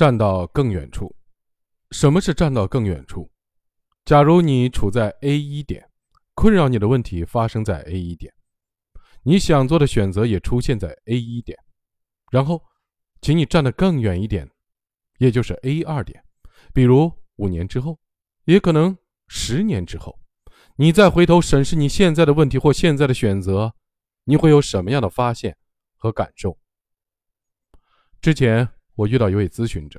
站到更远处。什么是站到更远处？假如你处在 A 一点，困扰你的问题发生在 A 一点，你想做的选择也出现在 A 一点，然后，请你站得更远一点，也就是 A 二点，比如五年之后，也可能十年之后，你再回头审视你现在的问题或现在的选择，你会有什么样的发现和感受？之前我遇到一位咨询者，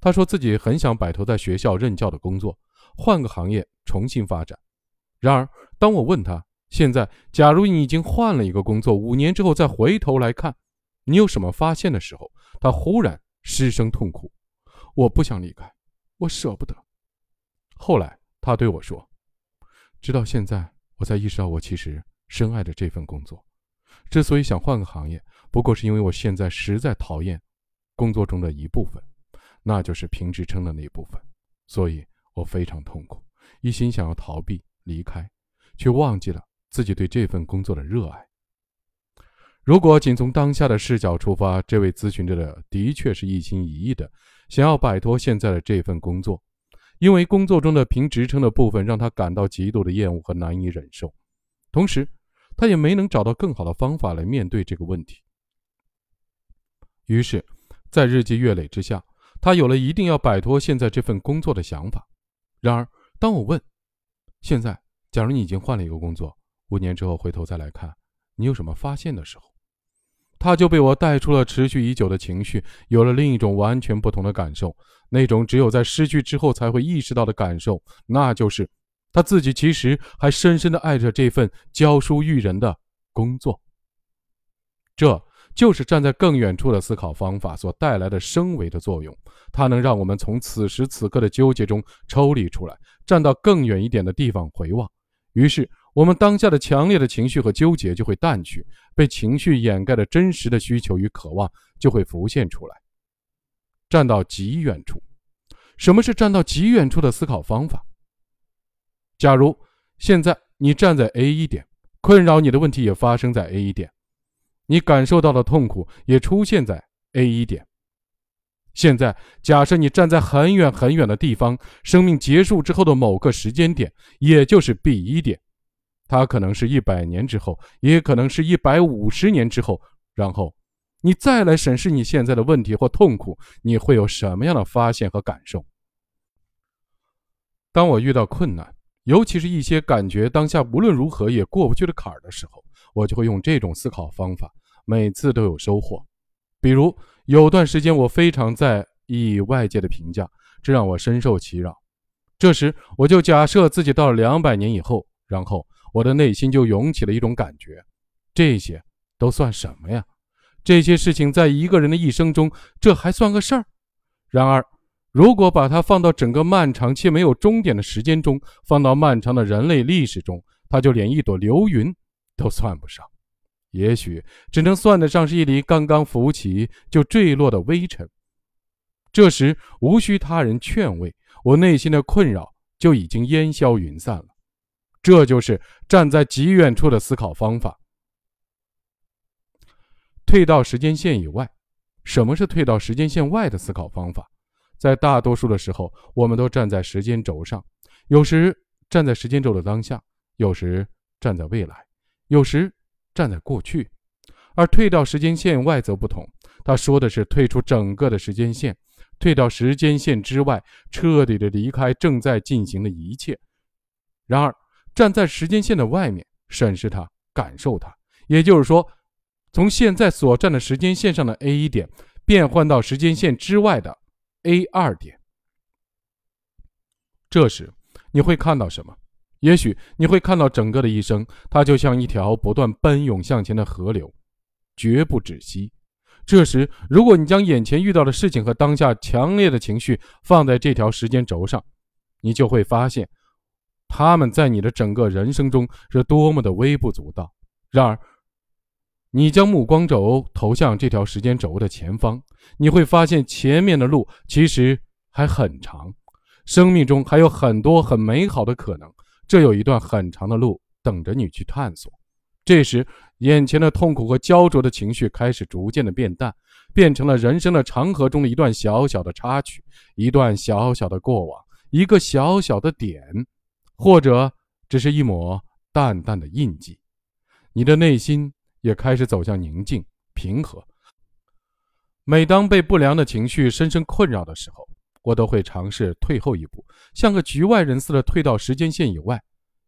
他说自己很想摆脱在学校任教的工作。换个行业重新发展。然而，当我问他现在，假如你已经换了一个工作，五年之后再回头来看，你有什么发现的时候，他忽然失声痛哭：“我不想离开，我舍不得。”后来他对我说：“直到现在，我才意识到我其实深爱着这份工作。之所以想换个行业，不过是因为我现在实在讨厌工作中的一部分，那就是评职称的那部分。所以。”我非常痛苦，一心想要逃避离开，却忘记了自己对这份工作的热爱。如果仅从当下的视角出发，这位咨询者的的确是一心一意的想要摆脱现在的这份工作，因为工作中的评职称的部分让他感到极度的厌恶和难以忍受，同时他也没能找到更好的方法来面对这个问题。于是，在日积月累之下，他有了一定要摆脱现在这份工作的想法。然而，当我问：“现在，假如你已经换了一个工作，五年之后回头再来看，你有什么发现的时候？”他就被我带出了持续已久的情绪，有了另一种完全不同的感受，那种只有在失去之后才会意识到的感受，那就是他自己其实还深深的爱着这份教书育人的工作。这。就是站在更远处的思考方法所带来的升维的作用，它能让我们从此时此刻的纠结中抽离出来，站到更远一点的地方回望。于是，我们当下的强烈的情绪和纠结就会淡去，被情绪掩盖的真实的需求与渴望就会浮现出来。站到极远处，什么是站到极远处的思考方法？假如现在你站在 A 一点，困扰你的问题也发生在 A 一点。你感受到的痛苦也出现在 A 一点。现在，假设你站在很远很远的地方，生命结束之后的某个时间点，也就是 B 一点，它可能是一百年之后，也可能是一百五十年之后。然后，你再来审视你现在的问题或痛苦，你会有什么样的发现和感受？当我遇到困难，尤其是一些感觉当下无论如何也过不去的坎儿的时候，我就会用这种思考方法。每次都有收获，比如有段时间我非常在意外界的评价，这让我深受其扰。这时我就假设自己到了两百年以后，然后我的内心就涌起了一种感觉：这些都算什么呀？这些事情在一个人的一生中，这还算个事儿？然而，如果把它放到整个漫长且没有终点的时间中，放到漫长的人类历史中，它就连一朵流云都算不上。也许只能算得上是一粒刚刚浮起就坠落的微尘。这时无需他人劝慰，我内心的困扰就已经烟消云散了。这就是站在极远处的思考方法。退到时间线以外，什么是退到时间线外的思考方法？在大多数的时候，我们都站在时间轴上，有时站在时间轴的当下，有时站在未来，有时。站在过去，而退到时间线外则不同。他说的是退出整个的时间线，退到时间线之外，彻底的离开正在进行的一切。然而，站在时间线的外面，审视它，感受它，也就是说，从现在所站的时间线上的 A 一点，变换到时间线之外的 A 二点。这时，你会看到什么？也许你会看到整个的一生，它就像一条不断奔涌向前的河流，绝不止息。这时，如果你将眼前遇到的事情和当下强烈的情绪放在这条时间轴上，你就会发现，他们在你的整个人生中是多么的微不足道。然而，你将目光轴投向这条时间轴的前方，你会发现前面的路其实还很长，生命中还有很多很美好的可能。这有一段很长的路等着你去探索，这时，眼前的痛苦和焦灼的情绪开始逐渐的变淡，变成了人生的长河中的一段小小的插曲，一段小小的过往，一个小小的点，或者只是一抹淡淡的印记。你的内心也开始走向宁静、平和。每当被不良的情绪深深困扰的时候，我都会尝试退后一步，像个局外人似的退到时间线以外，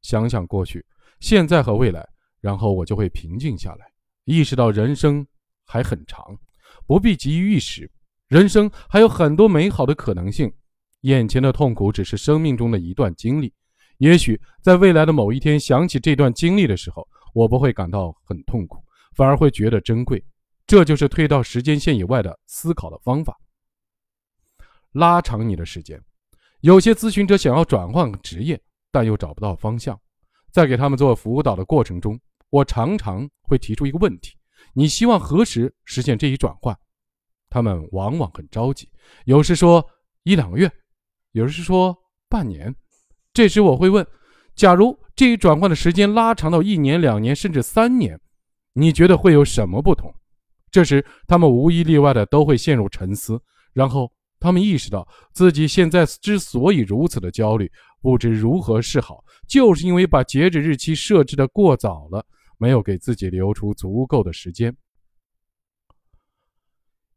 想想过去、现在和未来。然后我就会平静下来，意识到人生还很长，不必急于一时，人生还有很多美好的可能性。眼前的痛苦只是生命中的一段经历，也许在未来的某一天想起这段经历的时候，我不会感到很痛苦，反而会觉得珍贵。这就是退到时间线以外的思考的方法。拉长你的时间，有些咨询者想要转换职业，但又找不到方向，在给他们做辅导的过程中。我常常会提出一个问题：你希望何时实现这一转换？他们往往很着急，有时说一两个月，有时说半年。这时我会问：假如这一转换的时间拉长到一年、两年，甚至三年，你觉得会有什么不同？这时他们无一例外的都会陷入沉思，然后他们意识到自己现在之所以如此的焦虑，不知如何是好，就是因为把截止日期设置的过早了。没有给自己留出足够的时间，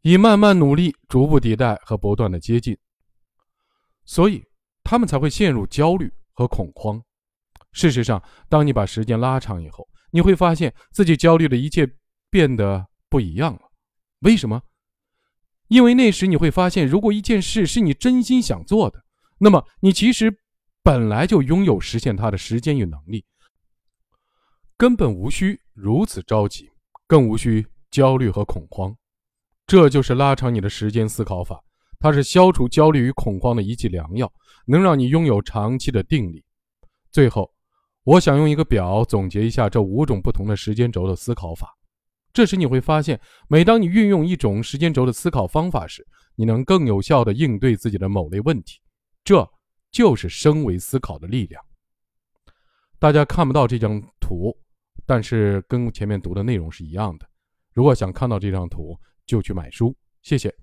以慢慢努力、逐步迭代和不断的接近，所以他们才会陷入焦虑和恐慌。事实上，当你把时间拉长以后，你会发现自己焦虑的一切变得不一样了。为什么？因为那时你会发现，如果一件事是你真心想做的，那么你其实本来就拥有实现它的时间与能力。根本无需如此着急，更无需焦虑和恐慌。这就是拉长你的时间思考法，它是消除焦虑与恐慌的一剂良药，能让你拥有长期的定力。最后，我想用一个表总结一下这五种不同的时间轴的思考法。这时你会发现，每当你运用一种时间轴的思考方法时，你能更有效地应对自己的某类问题。这就是升维思考的力量。大家看不到这张图。但是跟前面读的内容是一样的。如果想看到这张图，就去买书。谢谢。